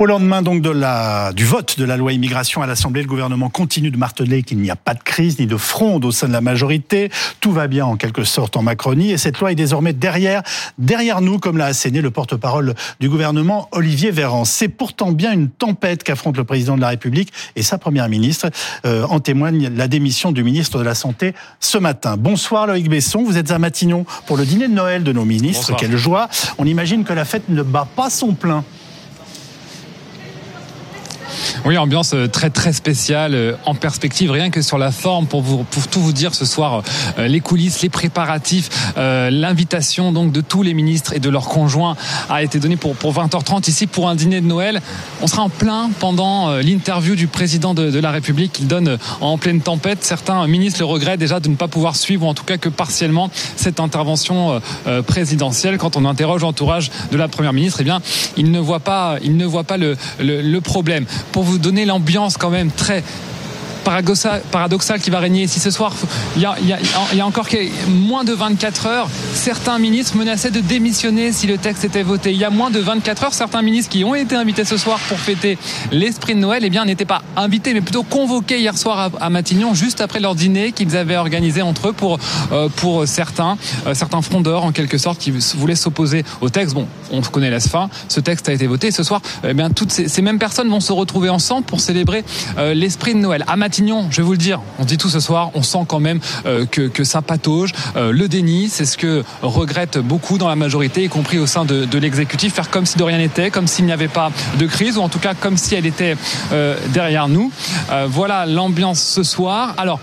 Au lendemain donc de la, du vote de la loi immigration à l'Assemblée, le gouvernement continue de marteler qu'il n'y a pas de crise ni de fronde au sein de la majorité. Tout va bien en quelque sorte en Macronie et cette loi est désormais derrière, derrière nous, comme l'a asséné le porte-parole du gouvernement, Olivier Véran. C'est pourtant bien une tempête qu'affronte le président de la République et sa première ministre. Euh, en témoigne la démission du ministre de la Santé ce matin. Bonsoir Loïc Besson, vous êtes à Matignon pour le dîner de Noël de nos ministres. Quelle joie. On imagine que la fête ne bat pas son plein. Oui, ambiance euh, très très spéciale euh, en perspective, rien que sur la forme pour vous pour tout vous dire ce soir euh, les coulisses, les préparatifs, l'invitation donc de tous les ministres et de leurs conjoints a été donnée pour pour 20h30 ici pour un dîner de Noël. On sera en plein pendant l'interview du président de, de la République qu'il donne en pleine tempête. Certains ministres le regrettent déjà de ne pas pouvoir suivre ou en tout cas que partiellement cette intervention présidentielle. Quand on interroge l'entourage de la première ministre, eh bien, il ne voit pas il ne voit pas le, le, le problème. Vous donner l'ambiance quand même très paradoxal qui va régner ici ce soir. Il y a, encore moins de 24 heures, certains ministres menaçaient de démissionner si le texte était voté. Il y a moins de 24 heures, certains ministres qui ont été invités ce soir pour fêter l'esprit de Noël, eh bien, n'étaient pas invités, mais plutôt convoqués hier soir à, Matignon, juste après leur dîner qu'ils avaient organisé entre eux pour, euh, pour certains, euh, certains frondeurs en quelque sorte qui voulaient s'opposer au texte. Bon, on connaît la fin. Ce texte a été voté. ce soir, eh bien, toutes ces, mêmes personnes vont se retrouver ensemble pour célébrer euh, l'esprit de Noël. À je vais vous le dire, on dit tout ce soir, on sent quand même euh, que, ça patauge. Euh, le déni, c'est ce que regrettent beaucoup dans la majorité, y compris au sein de, de l'exécutif, faire comme si de rien n'était, comme s'il n'y avait pas de crise, ou en tout cas comme si elle était euh, derrière nous. voilà l'ambiance ce soir. Alors,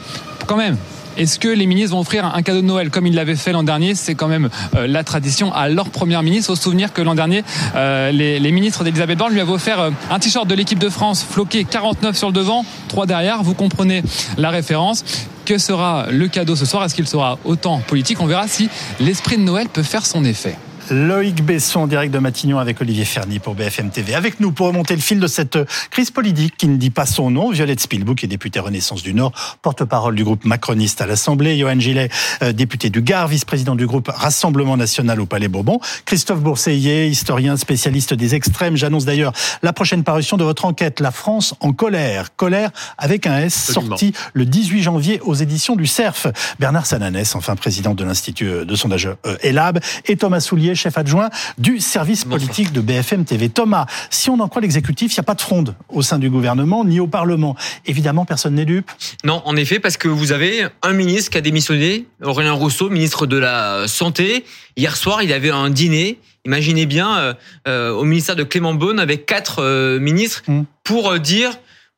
quand même, est-ce que les ministres vont offrir un cadeau de Noël comme ils l'avaient fait l'an dernier? C'est quand même euh, la tradition à leur première ministre. Au souvenir que l'an dernier, euh, les, les, ministres d'Elisabeth Borne lui avaient offert euh, un t-shirt de l'équipe de France floqué 49 sur le devant, 3 derrière. Vous comprenez la référence. Que sera le cadeau ce soir? Est-ce qu'il sera autant politique? On verra si l'esprit de Noël peut faire son effet. Loïc Besson, direct de Matignon avec Olivier Ferny pour BFM TV. Avec nous pour remonter le fil de cette crise politique qui ne dit pas son nom, Violette Spielbook est députée Renaissance du Nord, porte-parole du groupe macroniste à l'Assemblée, Johan Gillet, euh, député du Gard, vice-président du groupe Rassemblement National au Palais Bourbon, Christophe Bourseillet, historien spécialiste des extrêmes. J'annonce d'ailleurs la prochaine parution de votre enquête, La France en colère. Colère avec un S, sorti le 18 janvier aux éditions du CERF. Bernard Sananès, enfin président de l'Institut de sondage euh, ELAB, et Thomas Soulier, chef adjoint du service politique de BFM TV. Thomas, si on en croit l'exécutif, il n'y a pas de fronde au sein du gouvernement ni au Parlement. Évidemment, personne n'est dupe. Non, en effet, parce que vous avez un ministre qui a démissionné, Aurélien Rousseau, ministre de la Santé. Hier soir, il avait un dîner. Imaginez bien euh, euh, au ministère de Clément Beaune avec quatre euh, ministres mmh. pour dire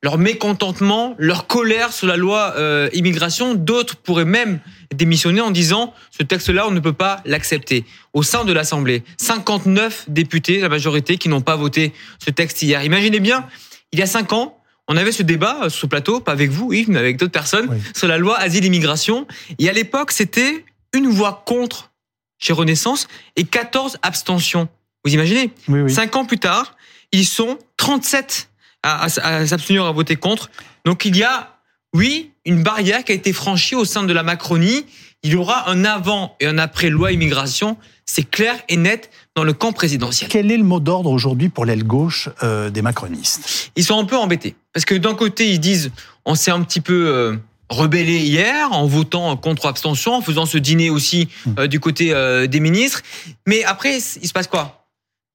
leur mécontentement, leur colère sur la loi euh, immigration. D'autres pourraient même démissionner en disant ce texte-là, on ne peut pas l'accepter. Au sein de l'Assemblée, 59 députés, la majorité, qui n'ont pas voté ce texte hier. Imaginez bien, il y a cinq ans, on avait ce débat euh, ce plateau, pas avec vous, Yves, mais avec d'autres personnes, sur la loi asile-immigration. Et à l'époque, c'était une voix contre chez Renaissance et 14 abstentions. Vous imaginez? Cinq ans plus tard, ils sont 37 à, s'abstenir à voter contre. Donc il y a, oui, une barrière qui a été franchie au sein de la Macronie. Il y aura un avant et un après loi immigration. C'est clair et net dans le camp présidentiel. Quel est le mot d'ordre aujourd'hui pour l'aile gauche euh, des macronistes? Ils sont un peu embêtés. Parce que d'un côté, ils disent on s'est un petit peu euh, rebellé hier en votant contre abstention, en faisant ce dîner aussi hmm. euh, du côté des ministres. Mais après, il se passe quoi?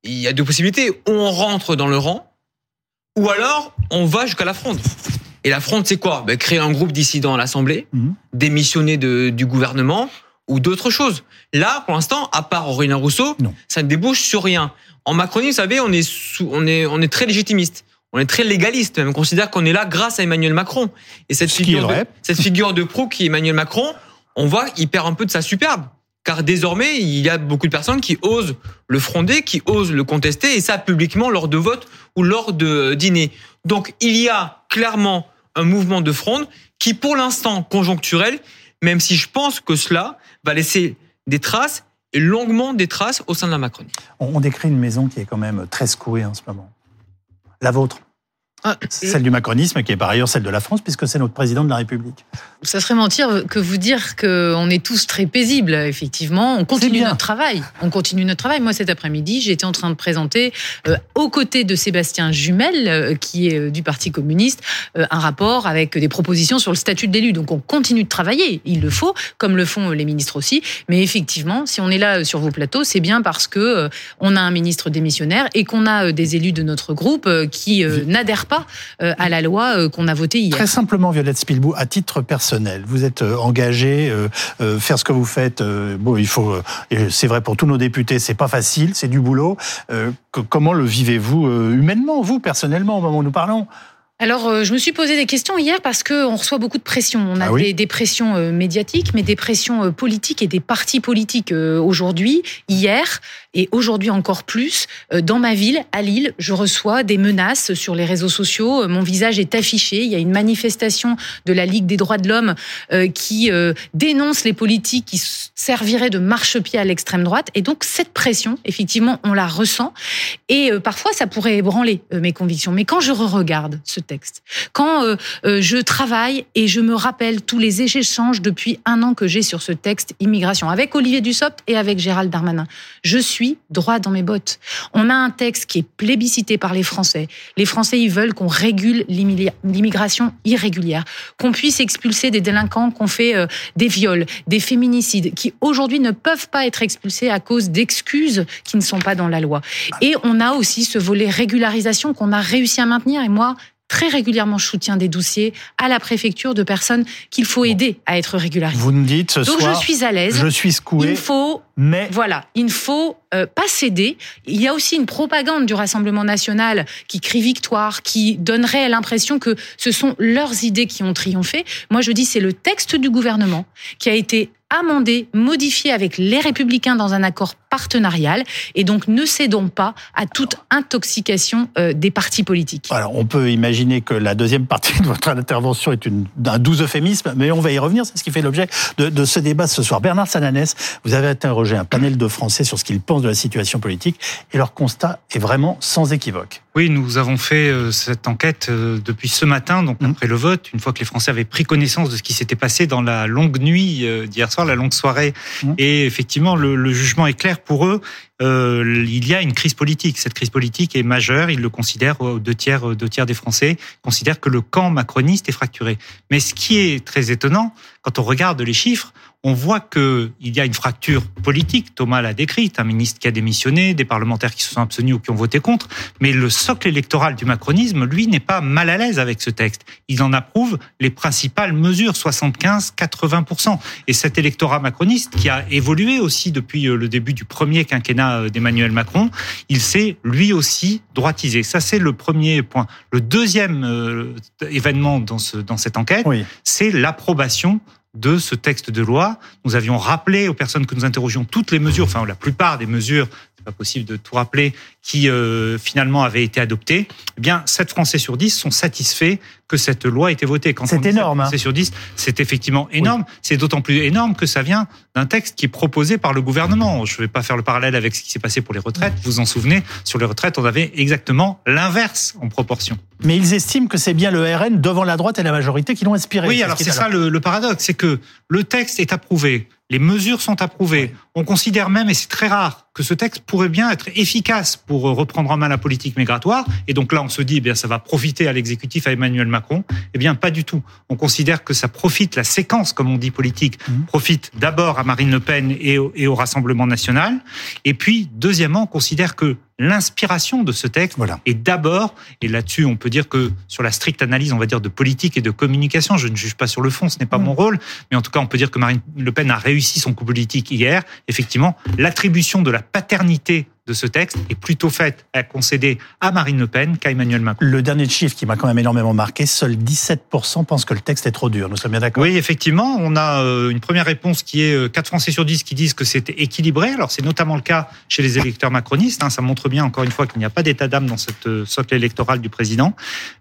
Il y a deux possibilités. On rentre dans le rang, ou alors on va jusqu'à la fronde. Et la fronde, c'est quoi? Ben, Créer un groupe dissident à l'Assemblée, mhm. démissionner de, du gouvernement ou d'autres choses. Là, pour l'instant, à part Aurélien Rousseau, ça ne débouche sur rien. En Macronie, vous savez, on est, on est, on est très légitimiste. On est très légaliste, même. On considère qu'on est là grâce à Emmanuel Macron. Et cette figure, de, cette figure de proue qui est Emmanuel Macron, on voit qu'il perd un peu de sa superbe car désormais, il y a beaucoup de personnes qui osent le fronder, qui osent le contester, et ça publiquement lors de votes ou lors de dîners. Donc il y a clairement un mouvement de fronde qui, pour l'instant, conjoncturel, même si je pense que cela va laisser des traces, et longuement des traces au sein de la Macronie. On décrit une maison qui est quand même très secouée en ce moment. La vôtre? Ah, celle du macronisme, qui est par ailleurs celle de la France, puisque c'est notre président de la République. Ça serait mentir que vous dire qu'on est tous très paisibles. Effectivement, on continue notre travail. On continue notre travail. Moi, cet après-midi, j'étais en train de présenter, euh, aux côtés de Sébastien Jumel, euh, qui est euh, du Parti communiste, un rapport avec des propositions sur le statut de l'élu. Donc, on continue de travailler. Il le faut, comme le font les ministres aussi. Mais effectivement, si on est là sur vos plateaux, c'est bien parce que on a un ministre démissionnaire et qu'on a des élus de notre groupe qui n'adhèrent pas euh, à la loi euh, qu'on a votée hier. Très simplement, Violette Spilbou, à titre personnel, vous êtes euh, engagé, faire ce que vous faites. Bon, il faut, c'est vrai pour tous nos députés, c'est pas facile, c'est du boulot. Comment le vivez-vous humainement, vous personnellement, au moment où nous parlons? Alors, je me suis posé des questions hier parce qu'on reçoit beaucoup de pressions. On a ah des, pressions médiatiques, mais des pressions politiques et des partis politiques aujourd'hui, hier et aujourd'hui encore plus. Dans ma ville, à Lille, je reçois des menaces sur les réseaux sociaux. Mon visage est affiché. Il y a une manifestation de la Ligue des droits de l'homme qui dénonce les politiques qui serviraient de marchepied à l'extrême droite. Et donc, cette pression, effectivement, on la ressent. Et parfois, ça pourrait ébranler mes convictions. Mais quand je re-regarde ce texte, quand euh, euh, je travaille et je me rappelle tous les échanges depuis un an que j'ai sur ce texte immigration avec Olivier Dussopt et avec Gérald Darmanin, je suis droit dans mes bottes. On a un texte qui est plébiscité par les Français. Les Français, ils veulent qu'on régule l'immigration irrégulière, qu'on puisse expulser des délinquants, qu'on fait euh, des viols, des féminicides, qui aujourd'hui ne peuvent pas être expulsés à cause d'excuses qui ne sont pas dans la loi. Et on a aussi ce volet régularisation qu'on a réussi à maintenir. Et moi, très régulièrement je soutiens des dossiers à la préfecture de personnes qu'il faut aider à être régularisées. Vous me dites ce Donc je suis à l'aise. Je suis secoué. Il faut, mais voilà, il ne faut euh, pas céder. Il y a aussi une propagande du Rassemblement national qui crie victoire, qui donnerait l'impression que ce sont leurs idées qui ont triomphé. Moi, je dis c'est le texte du gouvernement qui a été amendé, modifié avec les républicains dans un accord partenarial. Et donc, ne cédons pas à toute intoxication euh, des partis politiques. On peut imaginer que la deuxième partie de votre intervention est un doux euphémisme, mais on va y revenir. C'est ce qui fait l'objet de, de, ce débat ce soir. Bernard Sananès, vous avez interrogé un panel de Français sur ce qu'ils pensent de la situation politique et leur constat est vraiment sans équivoque. Oui, nous avons fait euh, cette enquête euh, depuis ce matin, donc mmh. après le vote, une fois que les Français avaient pris connaissance de ce qui s'était passé dans la longue nuit d'hier soir la longue soirée. Mmh. Et effectivement, le, le, jugement est clair pour eux. Euh, il y a une crise politique. Cette crise politique est majeure. Ils le considèrent, deux tiers, deux tiers des Français considèrent que le camp macroniste est fracturé. Mais ce qui est très étonnant, quand on regarde les chiffres, on voit qu'il y a une fracture politique. Thomas l'a décrite, un ministre qui a démissionné, des parlementaires qui se sont abstenus ou qui ont voté contre. Mais le socle électoral du macronisme, lui, n'est pas mal à l'aise avec ce texte. Il en approuve les principales mesures, 75-80%. Et cet électorat macroniste, qui a évolué aussi depuis euh, le début du premier quinquennat euh, d'Emmanuel Macron, il s'est lui aussi droitisé. Ça, c'est le premier point. Le deuxième euh, événement dans, ce, dans cette enquête, c'est l'approbation de ce texte de loi. Nous avions rappelé aux personnes que nous interrogions toutes les mesures, enfin la plupart des mesures pas possible de tout rappeler, qui euh, finalement avait été adopté, eh bien 7 Français sur 10 sont satisfaits que cette loi ait été votée. C'est énorme. 7 Français sur 10, c'est effectivement énorme. C'est d'autant plus énorme que ça vient d'un texte qui est proposé par le gouvernement. Je ne vais pas faire le parallèle avec ce qui s'est passé pour les retraites. Vous vous en souvenez, sur les retraites, on avait exactement l'inverse en proportion. Mais ils estiment que c'est bien le RN devant la droite et la majorité qui l'ont inspiré. Oui, alors c'est ça le, le paradoxe, c'est que le texte est approuvé, les mesures sont approuvées. On considère même, et c'est très rare, que ce texte pourrait bien être efficace pour reprendre en main la politique migratoire. Et donc là, on se dit, eh bien, ça va profiter à l'exécutif, à Emmanuel Macron. Eh bien, pas du tout. On considère que ça profite, la séquence, comme on dit politique, mmh. profite d'abord à Marine Le Pen et au, Rassemblement national. Et puis, deuxièmement, on considère que l'inspiration de ce texte voilà. est d'abord, et là-dessus on peut dire que sur la stricte analyse, on va dire, de politique et de communication, je ne juge pas sur le fond, ce n'est pas mmh. mon rôle, mais en tout cas on peut dire que Marine Le Pen a réussi son coup politique hier, effectivement, l'attribution de la paternité de ce texte est plutôt faite à concéder à Marine Le Pen qu'à Emmanuel Macron. Le dernier chiffre qui m'a quand même énormément marqué, seuls 17% pensent que le texte est trop dur. Nous sommes bien d'accord Oui, effectivement, on a euh, une première réponse qui est 4 euh, Français sur 10 qui disent que c'est équilibré. Alors c'est notamment le cas chez les électeurs macronistes. Hein. Ça montre bien encore une fois qu'il n'y a pas d'état d'âme dans cette euh, socle électorale du président.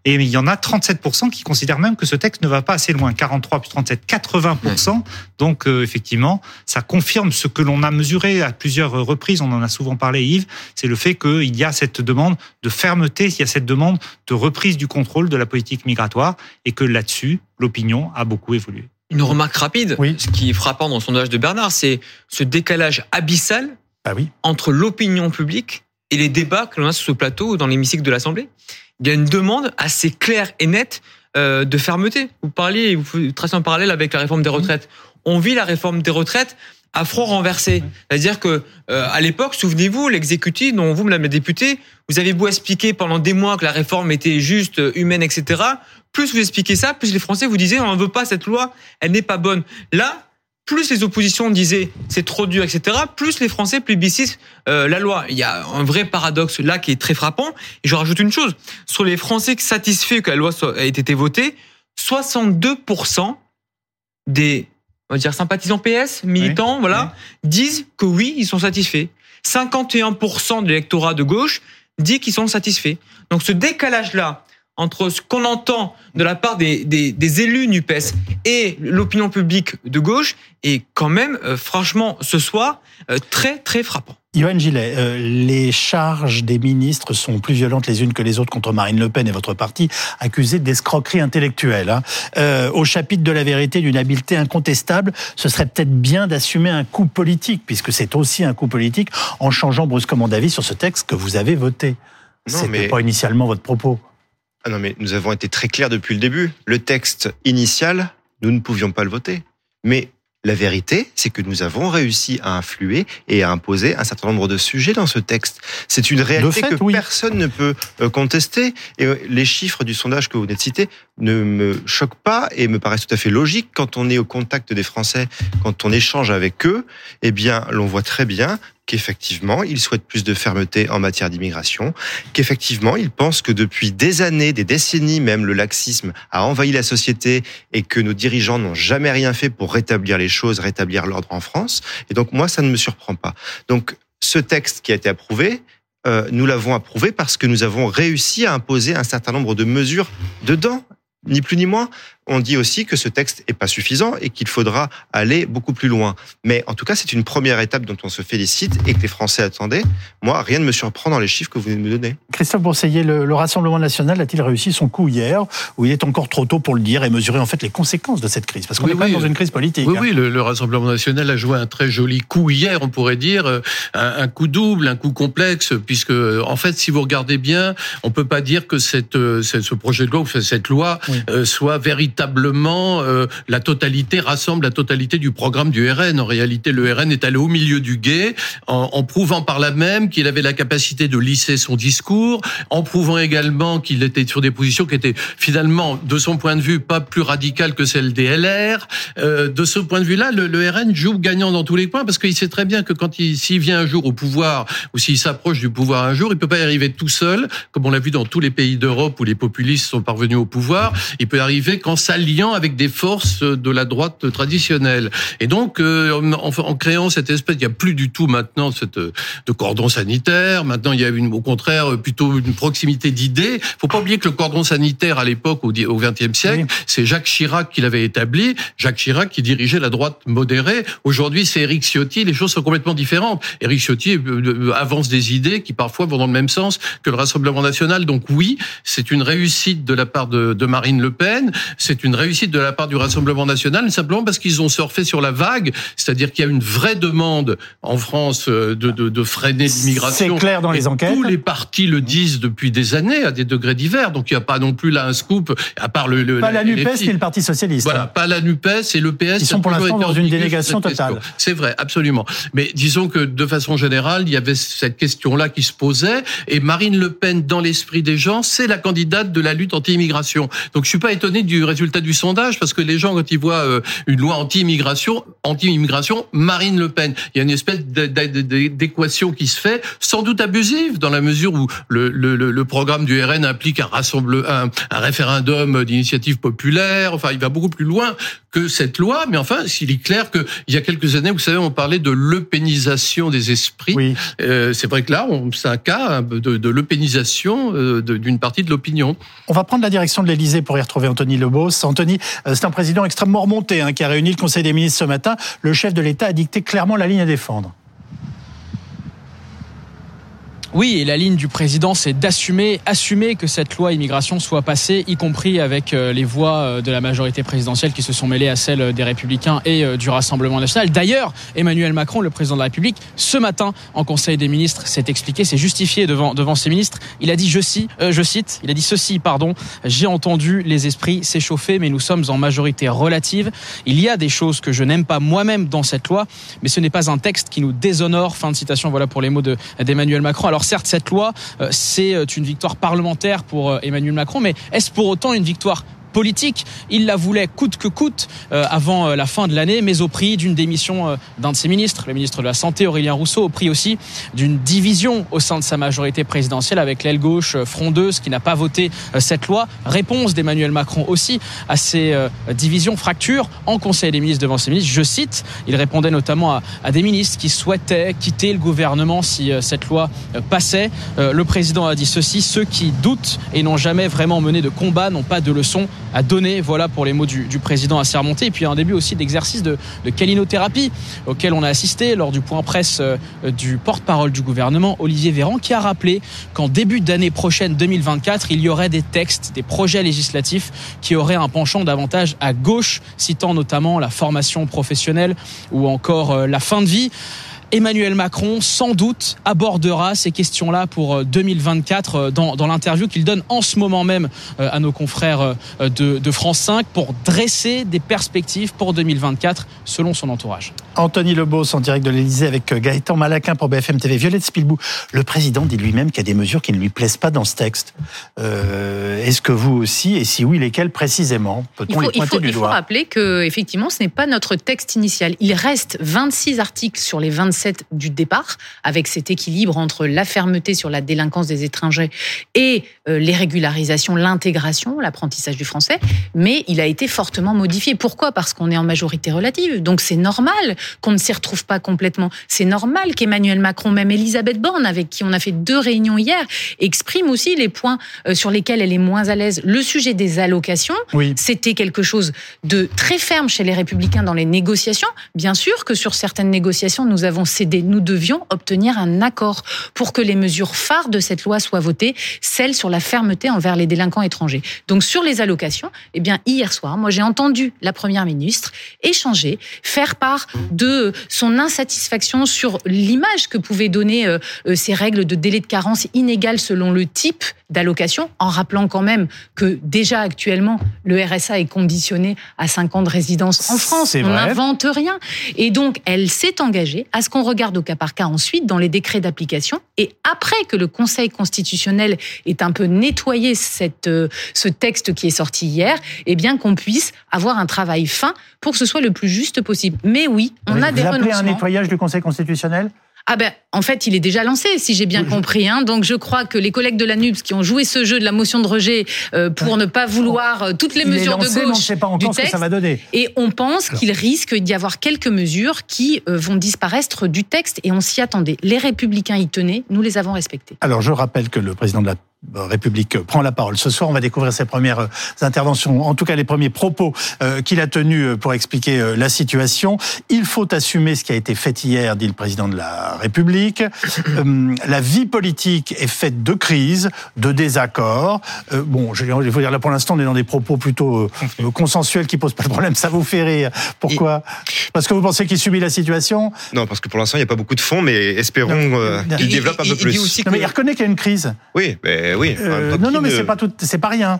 Et il y en a 37% qui considèrent même que ce texte ne va pas assez loin. 43 plus 37, 80%. Donc effectivement, ça confirme ce que l'on a mesuré à plusieurs reprises. On en a souvent parlé Yves, c'est le fait qu'il y a cette demande de fermeté, il y a cette demande de reprise du contrôle de la politique migratoire et que là-dessus, l'opinion a beaucoup évolué. Une remarque rapide, ce qui est frappant dans le sondage de Bernard, c'est ce décalage abyssal bah oui. entre l'opinion publique et les débats que l'on a sur ce plateau ou dans l'hémicycle de l'Assemblée. Il y a une demande assez claire et nette euh, de fermeté. Vous parliez, vous tracez un parallèle avec la réforme des retraites. On vit la réforme des retraites à front renversé. C'est-à-dire que euh, à l'époque, souvenez-vous, l'exécutif, dont vous, Madame la députée, vous avez beau expliquer pendant des mois que la réforme était juste, euh, humaine, etc. Plus vous expliquez ça, plus les Français vous disaient on ne veut pas cette loi, elle n'est pas bonne. Là, plus les oppositions disaient c'est trop dur, etc., plus les Français plébiscitent euh, la loi. Il y a un vrai paradoxe là qui est très frappant. Et je rajoute une chose sur les Français satisfaits que la loi ait été votée, 62% des on va dire sympathisants PS, militants, voilà, disent que oui, ils sont satisfaits. 51% de l'électorat de gauche dit qu'ils sont satisfaits. Donc ce décalage-là entre ce qu'on entend de la part des, des, élus NUPES et l'opinion publique de gauche est quand même, euh, franchement, ce soir, euh, très, très frappant. Yoann Gillet, euh, les charges des ministres sont plus violentes les unes que les autres contre Marine Le Pen et votre parti, accusé d'escroquerie intellectuelle. Hein. au chapitre de la vérité d'une habileté incontestable, ce serait peut-être bien d'assumer un coup politique, puisque c'est aussi un coup politique, en changeant brusquement d'avis sur ce texte que vous avez voté. C'était mais... pas initialement votre propos. Ah non, mais nous avons été très clairs depuis le début. Le texte initial, nous ne pouvions pas le voter. Mais la vérité, c'est que nous avons réussi à influer et à imposer un certain nombre de sujets dans ce texte. C'est une réalité que personne ne peut euh, contester. Et euh, les chiffres du sondage que vous venez de citer ne me choquent pas et me paraissent tout à fait logiques. Quand on est au contact des Français, quand on échange avec eux, eh bien, l'on voit très bien qu'effectivement, ils souhaitent plus de fermeté en matière d'immigration, qu'effectivement, ils pensent que depuis des années, des décennies même, le laxisme a envahi la société et que nos dirigeants n'ont jamais rien fait pour rétablir les choses, rétablir l'ordre en France. Et donc, moi, ça ne me surprend pas. Donc, ce texte qui a été approuvé, euh, nous l'avons approuvé parce que nous avons réussi à imposer un certain nombre de mesures dedans, ni plus ni moins on dit aussi que ce texte est pas suffisant et qu'il faudra aller beaucoup plus loin. Mais en tout cas, c'est une première étape dont on se félicite et que les Français attendaient. Moi, rien ne me surprend dans les chiffres que vous venez de me donner. Christophe Bourseiller, le, Rassemblement national a-t-il réussi son coup hier ou il est encore trop tôt pour le dire et mesurer en fait les conséquences de cette crise? Parce qu'on est quand même dans une crise politique. Oui, hein. oui, le, Rassemblement national a joué un très joli coup hier, on pourrait dire, euh, un, coup double, un coup complexe, puisque en fait, si vous regardez bien, on peut pas dire que cette, euh, ce projet de loi, cette loi, euh, soit véritable euh, la totalité rassemble la totalité du programme du RN. En réalité, le RN est allé au milieu du guet en, prouvant par là même qu'il avait la capacité de lisser son discours, en prouvant également qu'il était sur des positions qui étaient finalement, de son point de vue, pas plus radicales que celles des LR. Euh, de ce point de vue-là, le, RN joue gagnant dans tous les points parce qu'il sait très bien que quand il vient un jour au pouvoir ou s'il s'approche du pouvoir un jour, il peut pas y arriver tout seul, comme on l'a vu dans tous les pays d'Europe où les populistes sont parvenus au pouvoir. Il peut arriver qu'en s'alliant avec des forces de la droite traditionnelle. Et donc, euh, en, créant cette espèce, il n'y a plus du tout maintenant cette, de cordon sanitaire. Maintenant, il y a une, au contraire plutôt une proximité d'idées. Il faut pas oublier que le cordon sanitaire à l'époque, au XXe siècle, c'est Jacques Chirac qui l'avait établi. Jacques Chirac qui dirigeait la droite modérée. Aujourd'hui, c'est Éric Ciotti. Les choses sont complètement différentes. Éric Ciotti euh, euh, avance des idées qui parfois vont dans le même sens que le Rassemblement national. Donc oui, c'est une réussite de la part de, de Marine Le Pen c'est une réussite de la part du Rassemblement national, simplement parce qu'ils ont surfé sur la vague, c'est-à-dire qu'il y a une vraie demande en France euh, de, de, de freiner l'immigration. C'est clair dans les enquêtes. Tous les partis le disent depuis des années, à des degrés divers, donc il n'y a pas non plus là un scoop, à part le... le pas la, NUPES qui est le Parti Socialiste. Voilà, pas la NUPES et le PS. Ils sont pour l'instant dans une délégation totale. C'est vrai, absolument. Mais disons que de façon générale, il y avait cette question-là qui se posait, et Marine Le Pen, dans l'esprit des gens, c'est la candidate de la lutte anti-immigration. Donc je suis pas étonné du résultat résultat du sondage parce que les gens quand ils voient euh, une loi anti-immigration, anti-immigration, Marine Le Pen, il y a une espèce d'équation qui se fait, sans doute abusive dans la mesure où le, le, le programme du RN implique un rassemble un, un référendum d'initiative populaire. Enfin, il va beaucoup plus loin que cette loi. Mais enfin, s'il est clair que il y a quelques années, vous savez, on parlait de l'eupénisation des esprits. Oui. Euh, c'est vrai que là, c'est un cas de, de l'eupénisation euh, d'une partie de l'opinion. On va prendre la direction de l'Élysée pour y retrouver Anthony Anthony, euh, c'est un président extrêmement remonté hein, qui a réuni le Conseil des ministres ce matin. Le chef de l'État a dicté clairement la ligne à défendre. Oui, et la ligne du président, c'est d'assumer, assumer que cette loi immigration soit passée, y compris avec euh, les voix euh, de la majorité présidentielle qui se sont mêlées à celles des Républicains et euh, du Rassemblement national. D'ailleurs, Emmanuel Macron, le président de la République, ce matin en Conseil des ministres, s'est expliqué, s'est justifié devant devant ses ministres. Il a dit, je cite, je cite, il a dit ceci, pardon. J'ai entendu les esprits s'échauffer, mais nous sommes en majorité relative. Il y a des choses que je n'aime pas moi-même dans cette loi, mais ce n'est pas un texte qui nous déshonore. Fin de citation. Voilà pour les mots d'Emmanuel Macron. Certes, cette loi, euh, c'est euh, une victoire parlementaire pour euh, Emmanuel Macron, mais est-ce pour autant une victoire politique. Il la voulait coûte que coûte euh, avant euh, la fin de l'année, mais au prix d'une démission euh, d'un de ses ministres, le ministre de la Santé Aurélien Rousseau, au prix aussi d'une division au sein de sa majorité présidentielle avec l'aile gauche frondeuse qui n'a pas voté cette loi. Réponse d'Emmanuel Macron aussi à ces divisions, fractures en Conseil des ministres devant ses ministres. Je cite, il répondait notamment à, à des ministres qui souhaitaient quitter le gouvernement si cette loi passait. Le président a dit ceci, ceux qui doutent et n'ont jamais vraiment mené de combat n'ont pas de leçons à donner. Voilà pour les mots du, du président à remonter. Et puis un début aussi d'exercice de, de calinothérapie auquel on a assisté lors du point presse euh, du porte-parole du gouvernement, Olivier Véran, qui a rappelé qu'en début d'année prochaine 2024, il y aurait des textes, des projets législatifs qui auraient un penchant davantage à gauche, citant notamment la formation professionnelle ou encore euh, la fin de vie. Emmanuel Macron, sans doute, abordera ces questions-là pour 2024 euh, dans, dans l'interview qu'il donne en ce moment même euh, à nos confrères euh, de, de France 5 pour dresser des perspectives pour 2024 selon son entourage. Anthony Lebos en direct de l'Elysée avec Gaëtan Malaquin pour BFM TV. Violette Spilbou, le président dit lui-même qu'il y a des mesures qui ne lui plaisent pas dans ce texte. Euh, Est-ce que vous aussi, et si oui, lesquelles précisément Peut-on les pointer il faut, du il doigt? Il faut rappeler que effectivement, ce n'est pas notre texte initial. Il reste 26 articles sur les 27 du départ, avec cet équilibre entre la fermeté sur la délinquance des étrangers et euh, les régularisations, l'intégration, l'apprentissage du français, mais il a été fortement modifié. Pourquoi? Parce qu'on est en majorité relative. Donc c'est normal qu'on ne s'y retrouve pas complètement. C'est normal qu'Emmanuel Macron, même Elisabeth Borne, avec qui on a fait deux réunions hier, exprime aussi les points euh, sur lesquels elle est moins à l'aise. Le sujet des allocations, oui. c'était quelque chose de très ferme chez les républicains dans les négociations. Bien sûr que sur certaines négociations, nous avons Nous devions obtenir un accord pour que les mesures phares de cette loi soient votées, celles sur la fermeté envers les délinquants étrangers. Donc sur les allocations, eh bien hier soir, moi j'ai entendu la première ministre échanger, faire part de son insatisfaction sur l'image que pouvaient donner euh, euh, ces règles de délai de carence inégales selon le type d'allocation, en rappelant quand même que déjà actuellement le RSA est conditionné à 5 ans de résidence en France. On n'invente rien. Et donc elle s'est engagée à ce qu'on regarde au cas par cas ensuite dans les décrets d'application. Et après que le Conseil constitutionnel ait un peu nettoyé cette, euh, ce texte qui est sorti hier, eh bien qu'on puisse avoir un travail fin pour que ce soit le plus juste possible. Mais oui, on Vous a des renoncements. un nettoyage du Conseil constitutionnel? Ah ben, en fait, il est déjà lancé, si j'ai bien compris. Hein. Donc, je crois que les collègues de la NUPS qui ont joué ce jeu de la motion de rejet euh, pour ne pas vouloir euh, toutes les il mesures lancé, de gauche on ne sait pas encore du ce que texte, ça va donner. et on pense qu'il risque d'y avoir quelques mesures qui euh, vont disparaître du texte, et on s'y attendait. Les Républicains y tenaient, nous les avons respectés. Alors, je rappelle que le président de la République prend la parole. Ce soir, on va découvrir ses premières interventions, en tout cas les premiers propos euh, qu'il a tenus pour expliquer euh, la situation. Il faut assumer ce qui a été fait hier, dit le président de la République. Euh, la vie politique est faite de crises, de désaccords. Euh, bon, je vais vous dire là pour l'instant, on est dans des propos plutôt euh, consensuels qui posent pas de problème. Ça vous fait rire Pourquoi? Parce que vous pensez qu'il subit la situation? Non, parce que pour l'instant, il n'y a pas beaucoup de fonds, mais espérons euh, qu'il développe un peu plus. Il, non, mais il reconnaît qu'il y a une crise. Oui, mais oui. Euh, non, non, mais c'est pas tout, c'est pas rien.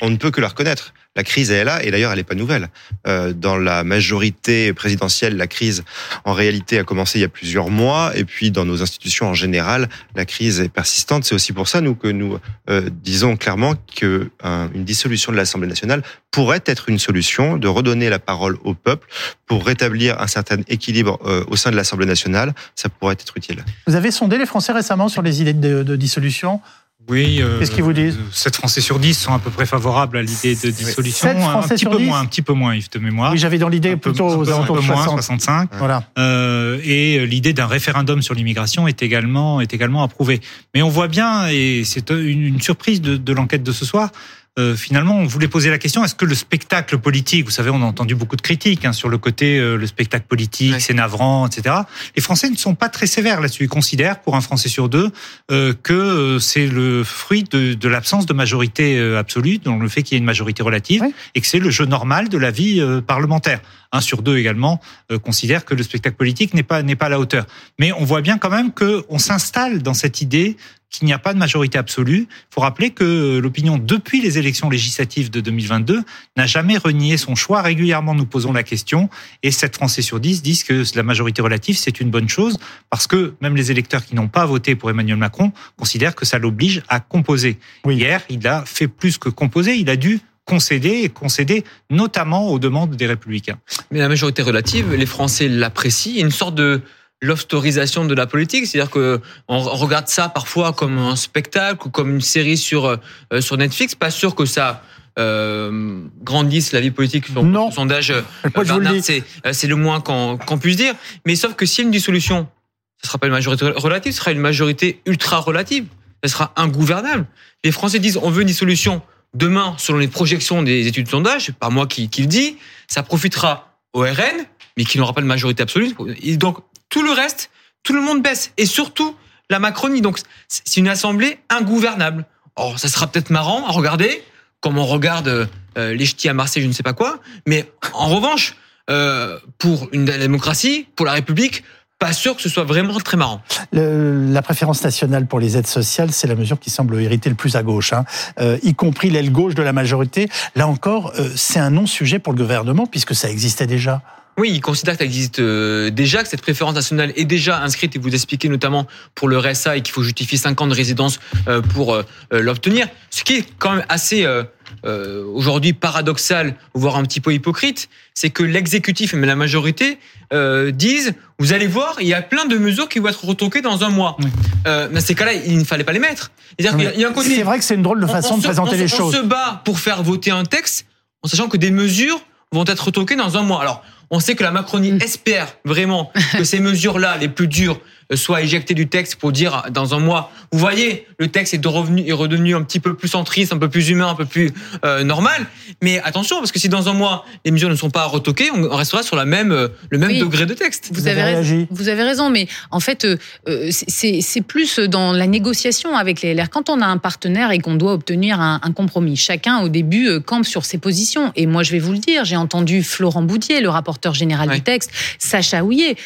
On ne peut que la reconnaître. La crise elle est là, et d'ailleurs elle n'est pas nouvelle. Euh, dans la majorité présidentielle, la crise en réalité a commencé il y a plusieurs mois, et puis dans nos institutions en général, la crise est persistante. C'est aussi pour ça nous que nous euh, disons clairement que un, une dissolution de l'Assemblée nationale pourrait être une solution de redonner la parole au peuple pour rétablir un certain équilibre euh, au sein de l'Assemblée nationale. Ça pourrait être utile. Vous avez sondé les Français récemment sur les idées de, de dissolution oui. Euh, Qu'est-ce qu'ils vous disent 7 Français sur 10 sont à peu près favorables à l'idée de dissolution. 7 Français un petit sur peu 10 moins, un petit peu moins, Yves de mémoire. Oui, j'avais dans l'idée plutôt peu, aux alentours de 60. 65. Voilà. Euh, et l'idée d'un référendum sur l'immigration est également est également approuvée. Mais on voit bien, et c'est une, une surprise de, de l'enquête de ce soir, euh, finalement, on voulait poser la question est-ce que le spectacle politique, vous savez, on a entendu beaucoup de critiques hein, sur le côté euh, le spectacle politique, c'est navrant, etc. Les Français ne sont pas très sévères là-dessus. Ils considèrent, pour un Français sur deux, euh, que c'est le fruit de, de l'absence de majorité absolue, dans le fait qu'il y ait une majorité relative, et que c'est le jeu normal de la vie parlementaire. Un sur deux également considère que le spectacle politique n'est pas n'est pas à la hauteur. Mais on voit bien quand même que on s'installe dans cette idée qu'il n'y a pas de majorité absolue. Il faut rappeler que l'opinion, depuis les élections législatives de 2022, n'a jamais renié son choix. Régulièrement, nous posons la question et 7 Français sur 10 disent que la majorité relative, c'est une bonne chose parce que même les électeurs qui n'ont pas voté pour Emmanuel Macron considèrent que ça l'oblige à composer. Hier, il a fait plus que composer, il a dû concéder et concéder notamment aux demandes des républicains. Mais la majorité relative, les Français l'apprécient. Il y a une sorte de l'ostorisation de la politique, c'est-à-dire que on regarde ça parfois comme un spectacle ou comme une série sur euh, sur Netflix. Pas sûr que ça euh, grandisse la vie politique. Non. Le sondage, euh, c'est euh, c'est le moins qu'on puisse dire. Mais sauf que s'il y a une dissolution, ce sera pas une majorité relative, ce sera une majorité ultra relative. Ce sera ingouvernable. Les Français disent on veut une dissolution demain, selon les projections des études de sondage, c'est pas moi qui, qui le dis, ça profitera au RN, mais qui n'aura pas de majorité absolue. Et donc tout le reste, tout le monde baisse. Et surtout, la Macronie. Donc, c'est une assemblée ingouvernable. Or, ça sera peut-être marrant à regarder, comme on regarde euh, les ch'tis à Marseille, je ne sais pas quoi. Mais en revanche, euh, pour une démocratie, pour la République, pas sûr que ce soit vraiment très marrant. la préférence nationale pour les aides sociales, c'est la mesure qui semble hériter le plus à gauche, hein. euh, y compris l'aile gauche de la majorité. Là encore, c'est un non-sujet pour le gouvernement puisque ça existait déjà. Oui, il considère que ça existe euh, déjà, que cette préférence nationale est déjà inscrite et vous expliquez notamment pour le RSA et qu'il faut justifier 5 ans de résidence euh, pour euh, l'obtenir. Ce qui est quand même assez aujourd'hui paradoxal, voire un petit peu hypocrite, c'est que l'exécutif et la majorité disent vous allez voir, il y a plein de mesures qui vont être retoquées dans un mois. Euh, mais ces cas-là, il ne fallait pas les mettre. C'est vrai que c'est une drôle de façon de présenter les choses. On se bat pour faire voter un texte en sachant que des mesures vont être retoquées dans un mois. Alors, on sait que la Macronie mm. espère vraiment que ces mesures-là, les plus dures, soit éjecté du texte pour dire dans un mois, vous voyez, le texte est, revenu, est redevenu un petit peu plus centriste, un peu plus humain, un peu plus euh, normal. Mais attention, parce que si dans un mois les mesures ne sont pas retoquées, on restera sur la même, euh, le même degré de texte. Vous, avez, raison, vous avez raison, mais en fait, euh, c'est plus dans la négociation avec les LR. Quand on a un partenaire et qu'on doit obtenir un, compromis, chacun au début campe sur ses positions. Et moi, je vais vous le dire, j'ai entendu Florent Boudier, le rapporteur général du texte, Sacha Houillet,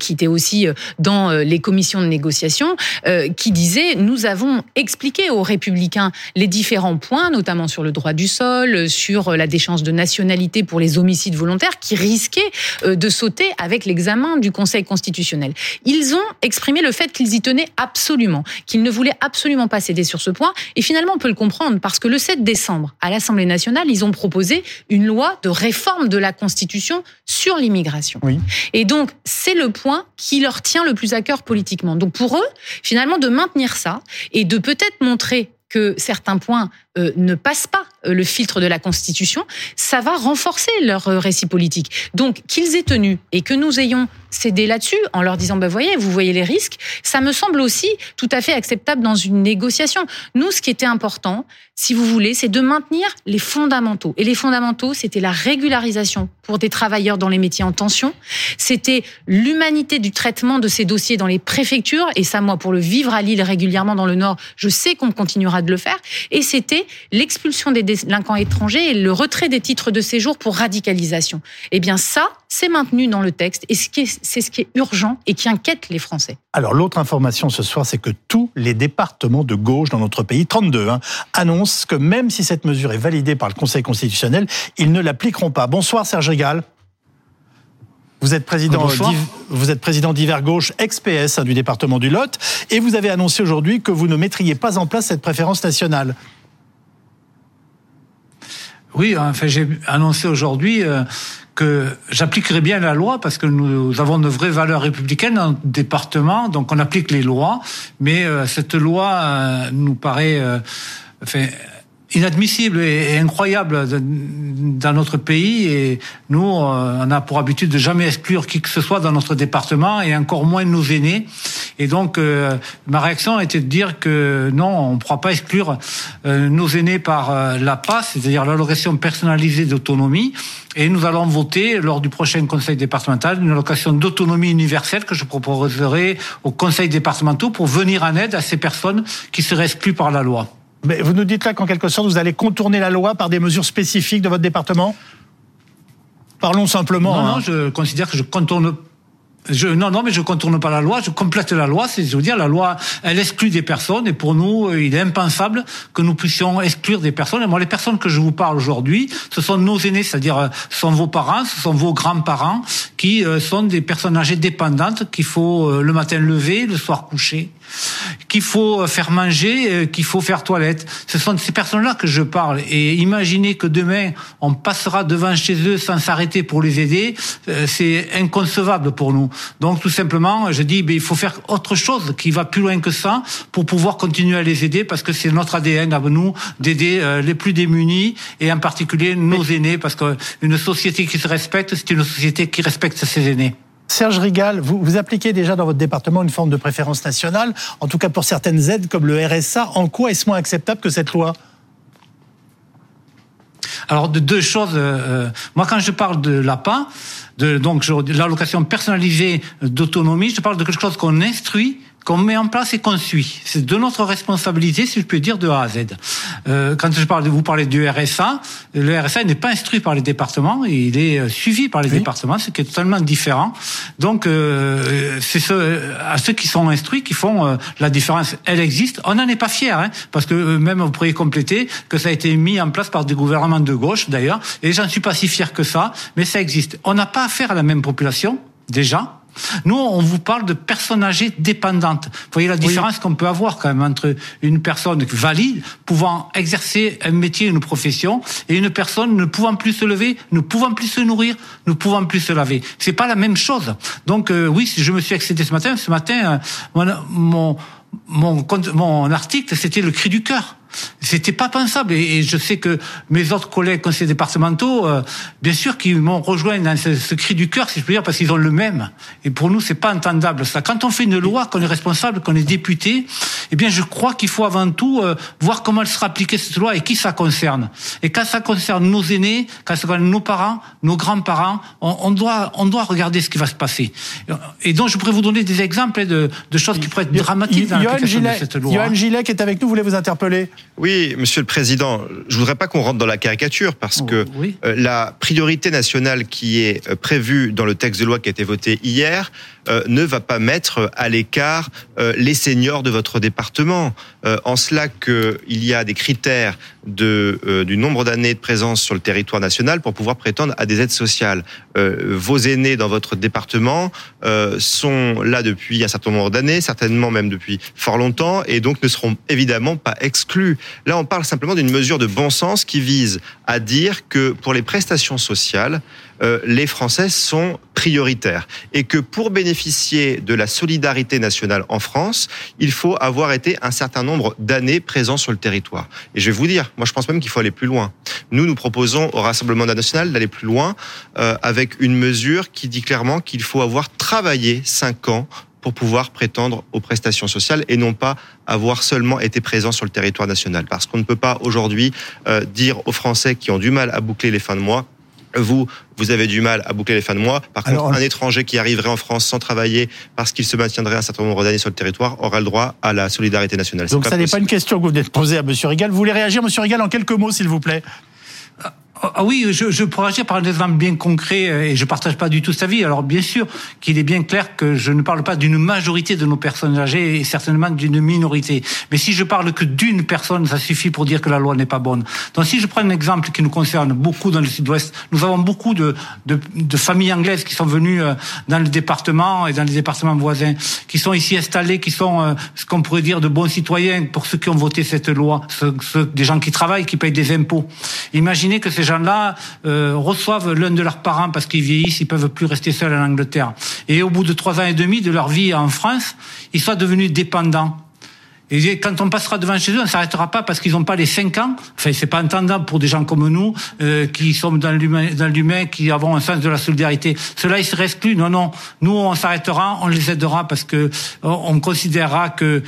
qui était aussi dans euh, les commissions de négociation euh, qui disait nous avons expliqué aux républicains les différents points, notamment sur le droit du sol, sur la déchéance de nationalité pour les homicides volontaires qui risquaient euh, de sauter avec l'examen du Conseil constitutionnel. Ils ont exprimé le fait qu'ils y tenaient absolument, qu'ils ne voulaient absolument pas céder sur ce point. Et finalement, on peut le comprendre parce que le 7 décembre, à l'Assemblée nationale, ils ont proposé une loi de réforme de la Constitution sur l'immigration. Oui. Et donc, c'est le point qui leur tient le plus à cœur politiquement. Donc pour eux, finalement, de maintenir ça et de peut-être montrer que certains points euh, ne passent pas euh, le filtre de la Constitution, ça va renforcer leur euh, récit politique. Donc qu'ils aient tenu et que nous ayons cédé là-dessus en leur disant, bah, voyez, vous voyez les risques, ça me semble aussi tout à fait acceptable dans une négociation. Nous, ce qui était important, si vous voulez, c'est de maintenir les fondamentaux. Et les fondamentaux, c'était la régularisation pour des travailleurs dans les métiers en tension, c'était l'humanité du traitement de ces dossiers dans les préfectures, et ça, moi, pour le vivre à Lille régulièrement dans le Nord, je sais qu'on continuera de le faire, et c'était l'expulsion des délinquants étrangers et le retrait des titres de séjour pour radicalisation. Eh bien ça, c'est maintenu dans le texte et c'est ce qui est urgent et qui inquiète les Français. Alors l'autre information ce soir, c'est que tous les départements de gauche dans notre pays, 32, hein, annoncent que même si cette mesure est validée par le Conseil constitutionnel, ils ne l'appliqueront pas. Bonsoir Serge Régal. Vous êtes président, vous êtes président d'Hiver Gauche, ex-PS hein, du département du Lot, et vous avez annoncé aujourd'hui que vous ne mettriez pas en place cette préférence nationale. Oui, enfin, j'ai annoncé aujourd'hui euh, que j'appliquerai bien la loi parce que nous avons de vraies valeurs républicaines dans le département, donc on applique les lois. Mais euh, cette loi euh, nous paraît, enfin, inadmissible et incroyable dans notre pays. Et nous on a pour habitude de jamais exclure qui que ce soit dans notre département et encore moins nos aînés. Et donc ma réaction était de dire que non on ne pourra pas exclure nos aînés par la PAS c'est-à-dire l'allocation personnalisée d'autonomie. Et nous allons voter lors du prochain conseil départemental une allocation d'autonomie universelle que je proposerai aux conseils départementaux pour venir en aide à ces personnes qui seraient exclues par la loi. Mais vous nous dites là qu'en quelque sorte, vous allez contourner la loi par des mesures spécifiques de votre département? Parlons simplement. Non, non, hein. je considère que je contourne je, non, non, mais je contourne pas la loi, je complète la loi. C'est, je veux dire, la loi, elle exclut des personnes, et pour nous, il est impensable que nous puissions exclure des personnes. Et moi, les personnes que je vous parle aujourd'hui, ce sont nos aînés, c'est-à-dire, euh, ce sont vos parents, ce sont vos grands-parents, qui euh, sont des personnes âgées dépendantes qu'il faut euh, le matin lever, le soir coucher qu'il faut faire manger, euh, qu'il faut faire toilette. Ce sont de ces personnes-là que je parle. Et imaginez que demain, on passera devant chez eux sans s'arrêter pour les aider, euh, c'est inconcevable pour nous. Donc tout simplement, je dis, ben, il faut faire autre chose qui va plus loin que ça pour pouvoir continuer à les aider parce que c'est notre ADN à nous d'aider euh, les plus démunis et en particulier nos aînés parce qu'une société qui se respecte, c'est une société qui respecte ses aînés. Serge Rigal, vous, appliquez déjà dans votre département une forme de préférence nationale, en tout cas pour certaines aides comme le RSA. En quoi est-ce moins acceptable que cette loi? Alors de deux choses. Euh, moi, quand je parle de l'APA, de donc l'allocation personnalisée d'autonomie, je parle de quelque chose qu'on instruit qu'on met en place et qu'on suit. C'est de notre responsabilité, si je peux dire, de A à Z. Euh, quand je parle de vous parlez du RSA, le RSA n'est pas instruit par les départements, il est euh, suivi par les départements, ce qui est totalement différent. Donc, euh, c'est ce, à ceux qui sont instruits qui font euh, la différence. Elle existe. On n'en est pas fier, hein, parce que euh, même vous pourriez compléter que ça a été mis en place par des gouvernements de gauche, d'ailleurs, et j'en suis pas si fier que ça, mais ça existe. On n'a pas affaire à la même population, déjà, nous, on vous parle de personnes âgées dépendantes. Vous voyez la différence qu'on peut avoir quand même entre une personne valide, pouvant exercer un métier, une profession, et une personne ne pouvant plus se lever, ne pouvant plus se nourrir, ne pouvant plus se laver. C'est pas la même chose. Donc euh, oui, je me suis excédé ce matin. Ce matin, euh, mon, mon, mon article, c'était le cri du cœur. C'était pas pensable. Et, je sais que mes autres collègues conseillers départementaux, euh, bien sûr, qui m'ont rejoint dans ce, cri du cœur, si je peux dire, parce qu'ils ont le même. Et pour nous, c'est pas entendable ça. Quand on fait une loi, qu'on est responsable, qu'on est député, eh bien, je crois qu'il faut avant tout euh, voir comment elle sera appliquée cette loi et qui ça concerne. Et quand ça concerne nos aînés, quand ça concerne nos parents, nos grands-parents, on, doit, on doit regarder ce qui va se passer. Et donc, je pourrais vous donner des exemples de, de choses qui pourraient être dramatiques dans l'application de cette loi. Johan Gillet, qui est avec nous, voulait vous interpeller? Oui, Monsieur le Président, je voudrais pas qu'on rentre dans la caricature parce oh, que euh, la priorité nationale qui est euh, prévue dans le texte de loi qui a été voté hier ne va pas mettre à l'écart les seniors de votre département. en cela qu'il y a des critères de, du nombre d'années de présence sur le territoire national pour pouvoir prétendre à des aides sociales. vos aînés dans votre département sont là depuis un certain nombre d'années, certainement même depuis fort longtemps, et donc ne seront évidemment pas exclus. Là, on parle simplement d'une mesure de bon sens qui vise à dire que pour les prestations sociales, euh, les Français sont prioritaires et que pour bénéficier de la solidarité nationale en France, il faut avoir été un certain nombre d'années présents sur le territoire. Et je vais vous dire, moi je pense même qu'il faut aller plus loin. Nous, nous proposons au Rassemblement national d'aller plus loin euh, avec une mesure qui dit clairement qu'il faut avoir travaillé cinq ans pour pouvoir prétendre aux prestations sociales et non pas avoir seulement été présent sur le territoire national. Parce qu'on ne peut pas aujourd'hui euh, dire aux Français qui ont du mal à boucler les fins de mois vous, vous avez du mal à boucler les fins de mois. Par contre, un étranger qui arriverait en France sans travailler parce qu'il se maintiendrait un certain nombre d'années sur le territoire aura le droit à la solidarité nationale. Donc ça n'est pas une question que vous venez de poser à M. Rigal. Vous voulez réagir, M. Rigal, en quelques mots, s'il vous plaît? Ah oui, je, je pourrais agir par un exemple bien concret euh, et je partage pas du tout sa vie. Alors bien sûr qu'il est bien clair que je ne parle pas d'une majorité de nos personnes âgées et certainement d'une minorité. Mais si je parle que d'une personne, ça suffit pour dire que la loi n'est pas bonne. Donc si je prends un exemple qui nous concerne beaucoup dans le Sud-Ouest, nous avons beaucoup de, de, de, familles anglaises qui sont venues euh, dans le département et dans les départements voisins, qui sont ici installées, qui sont euh, ce qu'on pourrait dire de bons citoyens pour ceux qui ont voté cette loi, ceux, des gens qui travaillent, qui payent des impôts. Imaginez que ces gens là euh, reçoivent l'un de leurs parents parce qu'ils vieillissent, ils peuvent plus rester seuls en Angleterre. Et au bout de trois ans et demi de leur vie en France, ils soient devenus dépendants. Et quand on passera devant chez eux, on s'arrêtera pas parce qu'ils n'ont pas les 5 ans. Enfin, c'est pas entendable pour des gens comme nous, euh, qui sommes dans l'humain, qui avons un sens de la solidarité. Cela, ils seraient exclus. Non, non. Nous, on s'arrêtera, on les aidera parce que on considérera que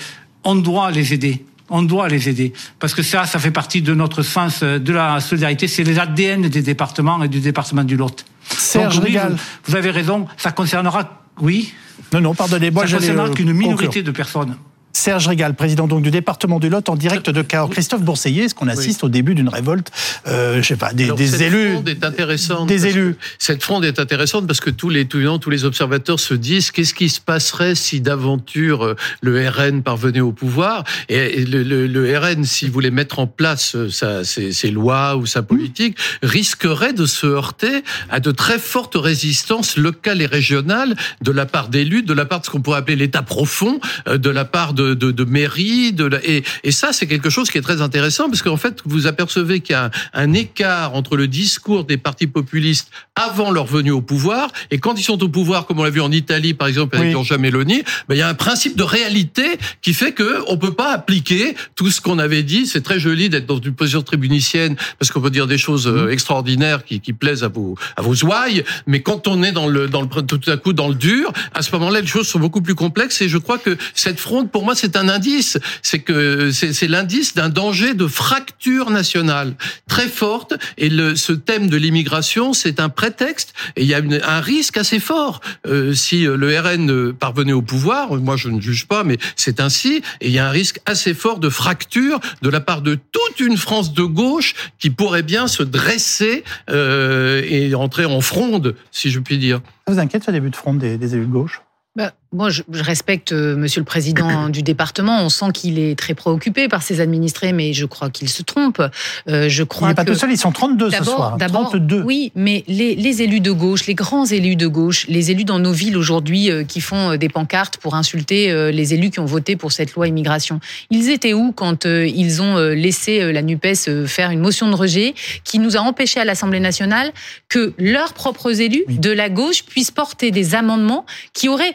on doit les aider. On doit les aider parce que ça, ça fait partie de notre sens de la solidarité. C'est les ADN des départements et du département du Lot. Serge Donc, oui, vous, vous avez raison. Ça concernera, oui. Non, non, pardonnez-moi. Ça concernera qu'une minorité de personnes. Serge Régal, président donc du département du Lot, en direct de Cahors. Christophe Bourseiller, est-ce qu'on assiste oui. au début d'une révolte, euh, je sais pas, des, Alors, des cette élus fronde est intéressante Des élus. Cette fronde est intéressante parce que tous les, tous, tous les observateurs se disent qu'est-ce qui se passerait si d'aventure euh, le RN parvenait au pouvoir et, le, le, le, RN, s'il voulait mettre en place euh, sa, ses, ses, lois ou sa politique, mmh. risquerait de se heurter à de très fortes résistances locales et régionales de la part d'élus, de la part de ce qu'on pourrait appeler l'État profond, de la part de, de, de mairie, de la, et, et, ça c'est quelque chose qui est très intéressant parce qu'en fait vous apercevez qu'il y a un, un, écart entre le discours des partis populistes avant leur venue au pouvoir et quand ils sont au pouvoir, comme on l'a vu en Italie par exemple avec oui. Giorgia Meloni, ben, il y a un principe de réalité qui fait que on peut pas appliquer tout ce qu'on avait dit. C'est très joli d'être dans une position tribunicienne parce qu'on peut dire des choses mmh. extraordinaires qui, qui, plaisent à vos à vos ouailles, mais quand on est dans le dans le tout à coup dans le dur, à ce moment-là les choses sont beaucoup plus complexes et je crois que cette fronde pour moi c'est un indice, c'est que c'est l'indice d'un danger de fracture nationale très forte. Et le, ce thème de l'immigration, c'est un prétexte. Et il y a une, un risque assez fort euh, si le RN parvenait au pouvoir. Moi, je ne juge pas, mais c'est ainsi. Et il y a un risque assez fort de fracture de la part de toute une France de gauche qui pourrait bien se dresser euh, et entrer en fronde, si je puis dire. Ça vous inquiète ce début de fronde des, des élus de gauche? Bah, moi, je, je respecte euh, Monsieur le Président du département. On sent qu'il est très préoccupé par ses administrés, mais je crois qu'il se trompe. Euh, je crois il n'est pas que... tout seul, ils sont 32 ce soir. 32. Oui, mais les, les, élus de gauche, les grands élus de gauche, les élus dans nos villes aujourd'hui euh, qui font euh, des pancartes pour insulter euh, les élus qui ont voté pour cette loi immigration, ils étaient où quand ils ont laissé la NUPES faire une motion de rejet qui nous a empêché à l'Assemblée nationale que leurs propres élus oui. de la gauche puissent porter des amendements qui auraient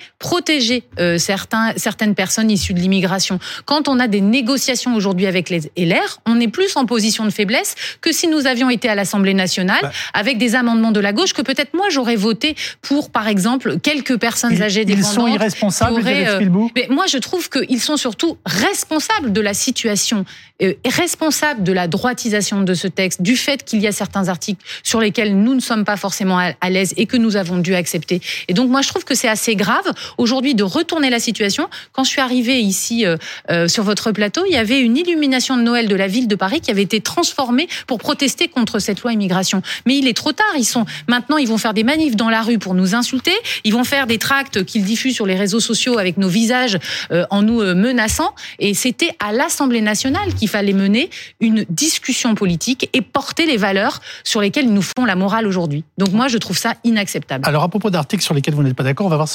protéger euh, certains, certaines personnes issues de l'immigration. Quand on a des négociations aujourd'hui avec les LR, on est plus en position de faiblesse que si nous avions été à l'Assemblée nationale bah. avec des amendements de la gauche que peut-être moi j'aurais voté pour, par exemple, quelques personnes ils, âgées dépendantes. Ils sont irresponsables, auraient, euh, mais Moi, je trouve qu'ils sont surtout responsables de la situation, euh, responsables de la droitisation de ce texte, du fait qu'il y a certains articles sur lesquels nous ne sommes pas forcément à, à l'aise et que nous avons dû accepter. Et donc, moi, je trouve que c'est assez grave aujourd'hui de retourner la situation. Quand je suis arrivée ici euh, euh, sur votre plateau, il y avait une illumination de Noël de la ville de Paris qui avait été transformée pour protester contre cette loi immigration. Mais il est trop tard. Ils sont maintenant, ils vont faire des manifs dans la rue pour nous insulter. Ils vont faire des tracts qu'ils diffusent sur les réseaux sociaux avec nos visages euh, en nous menaçant. Et c'était à l'Assemblée nationale qu'il fallait mener une discussion politique et porter les valeurs sur lesquelles ils nous font la morale aujourd'hui. Donc moi, je trouve ça inacceptable. Alors à propos d'articles sur lesquels vous n'êtes pas d'accord, on va voir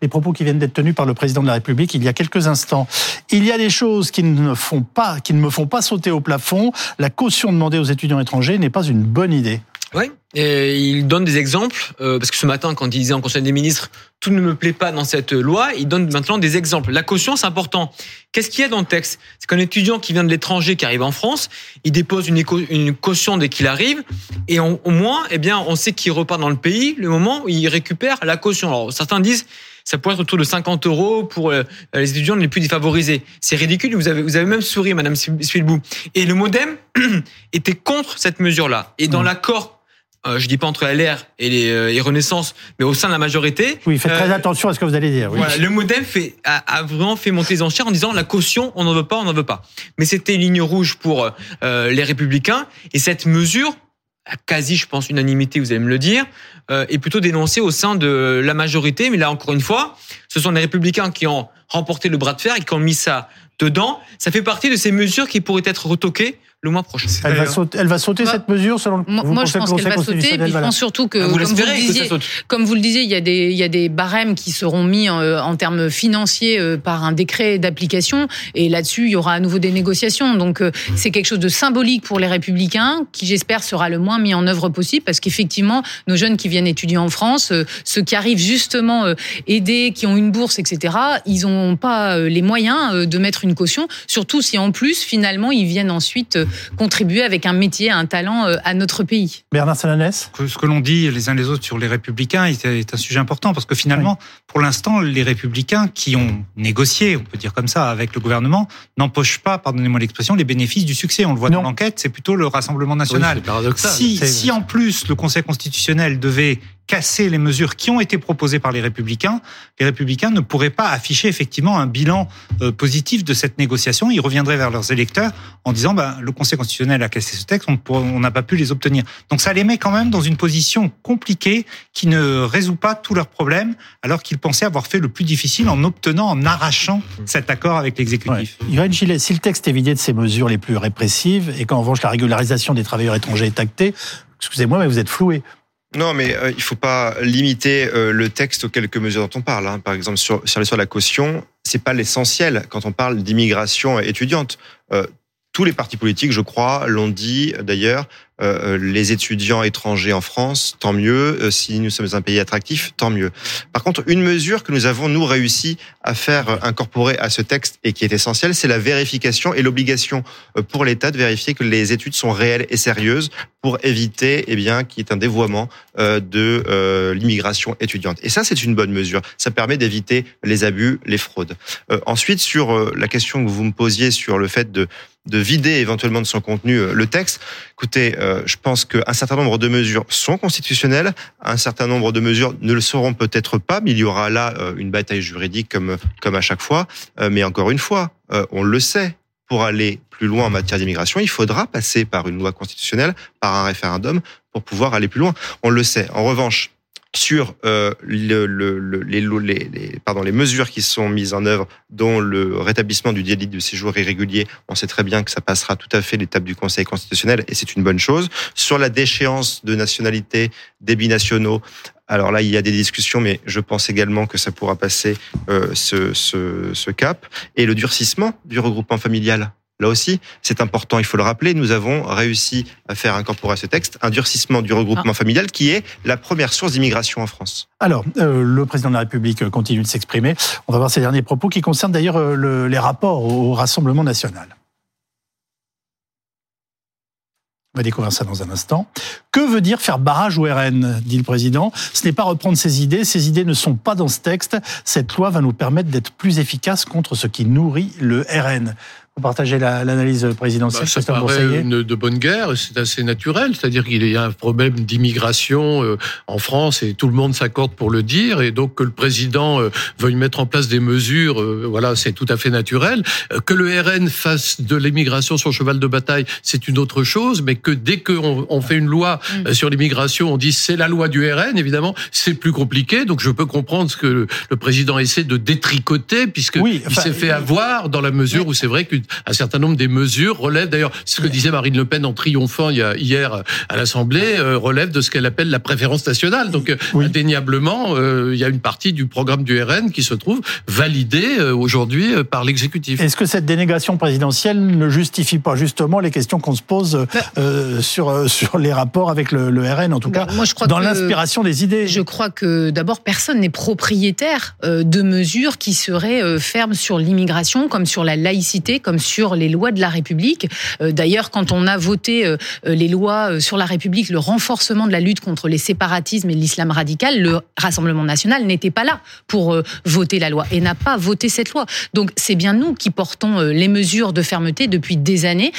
les propos qui viennent d'être tenus par le président de la République il y a quelques instants. Il y a des choses qui ne font pas, qui ne me font pas sauter au plafond. La caution demandée aux étudiants étrangers n'est pas une bonne idée. Oui, et il donne des exemples, euh, parce que ce matin, quand il disait en Conseil des ministres, tout ne me plaît pas dans cette loi, il donne maintenant des exemples. La caution, c'est important. Qu'est-ce qu'il y a dans le texte? C'est qu'un étudiant qui vient de l'étranger, qui arrive en France, il dépose une, une caution dès qu'il arrive, et au moins, eh bien, on sait qu'il repart dans le pays le moment où il récupère la caution. Alors, certains disent, ça pourrait être autour de 50 euros pour euh, les étudiants les plus défavorisés. C'est ridicule. Vous avez, vous avez même souri, Madame Swilbou. Et le MoDem était contre cette mesure-là. Et dans mmh. l'accord euh, je dis pas entre LR et les euh, et Renaissance, mais au sein de la majorité. Oui, faites très euh, attention à ce que vous allez dire. Oui. Voilà, le MoDem fait a, a, vraiment fait monter les enchères en disant la caution, on n'en veut pas, on n'en veut pas. Mais c'était ligne rouge pour euh, les Républicains et cette mesure quasi, je pense, unanimité, vous allez me le dire, euh, est plutôt dénoncée au sein de la majorité. Mais là, encore une fois, ce sont les républicains qui ont remporté le bras de fer et qui ont mis ça dedans. Ça fait partie de ces mesures qui pourraient être retoquées le mois prochain. Elle va, sauter, elle va sauter cette mesure selon le Moi, moi je pense qu'elle va sauter. Puis je pense surtout que, vous comme, vous le disiez, comme vous le disiez, il y a des, il y a des barèmes qui seront mis en, en termes financiers euh, par un décret d'application. Et là-dessus, il y aura à nouveau des négociations. Donc, euh, c'est quelque chose de symbolique pour les Républicains, qui j'espère sera le moins mis en œuvre possible, parce qu'effectivement, nos jeunes qui viennent étudier en France, euh, ceux qui arrivent justement aidés, qui ont une bourse, etc., ils n'ont pas les moyens de mettre une caution, surtout si en plus, finalement, ils viennent ensuite contribuer avec un métier, un talent à notre pays. Bernard Salanès? Ce que l'on dit les uns les autres sur les Républicains est un sujet important, parce que finalement, pour l'instant, les Républicains qui ont négocié, on peut dire comme ça, avec le gouvernement, n'empochent pas, pardonnez-moi l'expression, les bénéfices du succès. On le voit dans l'enquête, c'est plutôt le Rassemblement national. si, si en plus le Conseil constitutionnel devait casser les mesures qui ont été proposées par les républicains, les républicains ne pourraient pas afficher effectivement un bilan euh, positif de cette négociation. Ils reviendraient vers leurs électeurs en disant ben, le Conseil constitutionnel a cassé ce texte, on n'a pas pu les obtenir. Donc ça les met quand même dans une position compliquée qui ne résout pas tous leurs problèmes, alors qu'ils pensaient avoir fait le plus difficile en obtenant, en arrachant cet accord avec l'exécutif. Ouais. Gillet, si le texte est vidé de ces mesures les plus répressives et qu'en revanche la régularisation des travailleurs étrangers est actée, excusez-moi, mais vous êtes floué. Non, mais euh, il faut pas limiter euh, le texte aux quelques mesures dont on parle. Hein. Par exemple, sur, sur l'histoire de la caution, c'est pas l'essentiel quand on parle d'immigration étudiante. Euh, tous les partis politiques, je crois, l'ont dit d'ailleurs. Euh, les étudiants étrangers en France, tant mieux. Euh, si nous sommes un pays attractif, tant mieux. Par contre, une mesure que nous avons nous réussi à faire incorporer à ce texte et qui est essentielle, c'est la vérification et l'obligation euh, pour l'État de vérifier que les études sont réelles et sérieuses pour éviter, eh bien, qu'il y ait un dévoiement de l'immigration étudiante. Et ça, c'est une bonne mesure. Ça permet d'éviter les abus, les fraudes. ensuite, sur la question que vous me posiez sur le fait de de vider éventuellement de son contenu euh, le texte. Écoutez, euh, je pense qu'un certain nombre de mesures sont constitutionnelles, un certain nombre de mesures ne le seront peut-être pas, mais il y aura là euh, une bataille juridique comme comme à chaque fois. Mais encore une fois, on le sait, pour aller plus loin en matière d'immigration, il faudra passer par une loi constitutionnelle, par un référendum, pour pouvoir aller plus loin. On le sait. En revanche, sur euh, le, le, les, les, pardon, les mesures qui sont mises en œuvre, dont le rétablissement du délit de séjour irrégulier, on sait très bien que ça passera tout à fait l'étape du Conseil constitutionnel et c'est une bonne chose. Sur la déchéance de nationalité des binationaux, alors là, il y a des discussions, mais je pense également que ça pourra passer euh, ce, ce, ce cap. Et le durcissement du regroupement familial. Là aussi, c'est important, il faut le rappeler, nous avons réussi à faire incorporer à ce texte un durcissement du regroupement ah. familial qui est la première source d'immigration en France. Alors, euh, le président de la République continue de s'exprimer. On va voir ses derniers propos qui concernent d'ailleurs euh, les rapports au Rassemblement national. On va découvrir ça dans un instant. Que veut dire faire barrage au RN dit le président? Ce n'est pas reprendre ses idées. Ces idées ne sont pas dans ce texte. Cette loi va nous permettre d'être plus efficaces contre ce qui nourrit le RN. Vous partagez l'analyse présidentielle, bah, Ça paraît une, de bonne guerre, c'est assez naturel. C'est-à-dire qu'il y a un problème d'immigration euh, en France et tout le monde s'accorde pour le dire. Et donc que le président euh, veuille mettre en place des mesures, euh, voilà, c'est tout à fait naturel. Que le RN fasse de l'immigration son cheval de bataille, c'est une autre chose. Mais que dès qu'on on fait une loi mm. sur l'immigration, on dit c'est la loi du RN, évidemment, c'est plus compliqué. Donc je peux comprendre ce que le président essaie de détricoter, puisque il s'est fait avoir dans la mesure où c'est vrai que un certain nombre des mesures relèvent, d'ailleurs, ce que disait Marine Le Pen en triomphant hier à l'Assemblée, euh, relève de ce qu'elle appelle la préférence nationale. Donc, euh, indéniablement, euh, il y a une partie du programme du RN qui se trouve validée aujourd'hui par l'exécutif. Est-ce que cette dénégation présidentielle ne justifie pas justement les questions qu'on se pose sur, sur les rapports avec le, RN, en tout cas, moi, je crois dans l'inspiration des idées? Je crois que d'abord, personne n'est propriétaire de mesures qui seraient fermes sur l'immigration, comme sur la laïcité, comme sur les lois de la République. Euh, d'ailleurs, quand on a voté euh, euh, les lois sur la République, le renforcement de la lutte contre les séparatismes et l'islam radical, le Rassemblement national n'était pas là pour voter la loi et n'a pas voté cette loi. Donc c'est bien nous qui portons les mesures de fermeté depuis des années,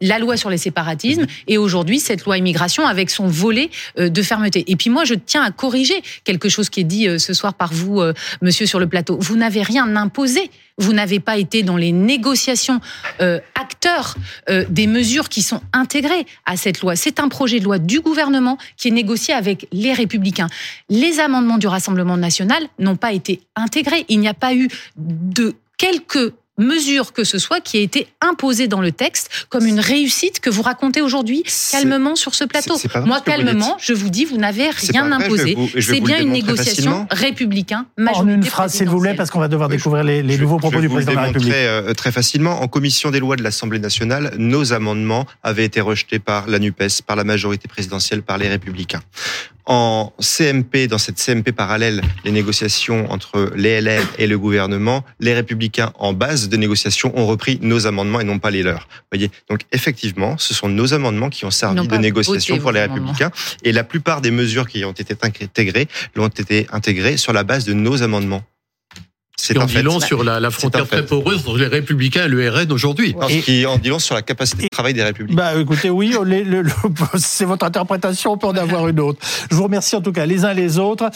la loi sur les séparatismes et aujourd'hui cette loi immigration avec son volet de fermeté. Et puis moi, je tiens à corriger quelque chose qui est dit ce soir par vous, monsieur, sur le plateau. Vous n'avez rien imposé vous n'avez pas été dans les négociations euh, acteurs euh, des mesures qui sont intégrées à cette loi. C'est un projet de loi du gouvernement qui est négocié avec les républicains. Les amendements du Rassemblement national n'ont pas été intégrés. Il n'y a pas eu de quelques mesure que ce soit qui a été imposée dans le texte comme une réussite que vous racontez aujourd'hui calmement sur ce plateau. Moi, calmement, je vous dis, vous n'avez rien imposé. C'est bien une négociation républicain En une phrase, s'il vous plaît, parce qu'on va devoir découvrir les, nouveaux propos du président de la République. Euh, très facilement. En commission des lois de l'Assemblée nationale, nos amendements avaient été rejetés par la NUPES, par la majorité présidentielle, par les Républicains en CMP, dans cette CMP parallèle, les négociations entre les LR et le gouvernement, les républicains en base de négociation ont repris nos amendements et non pas les leurs. voyez Donc effectivement, ce sont nos amendements qui ont servi de négociation pour les républicains et la plupart des mesures qui ont été intégrées l'ont été intégrées sur la base de nos amendements. C'est en dit long sur la, la frontière très poreuse entre les Républicains et le RN aujourd'hui. Ce qui en dit long sur la capacité de travail des Républicains. Bah, écoutez, oui, c'est votre interprétation, on peut en avoir une autre. Je vous remercie en tout cas les uns les autres.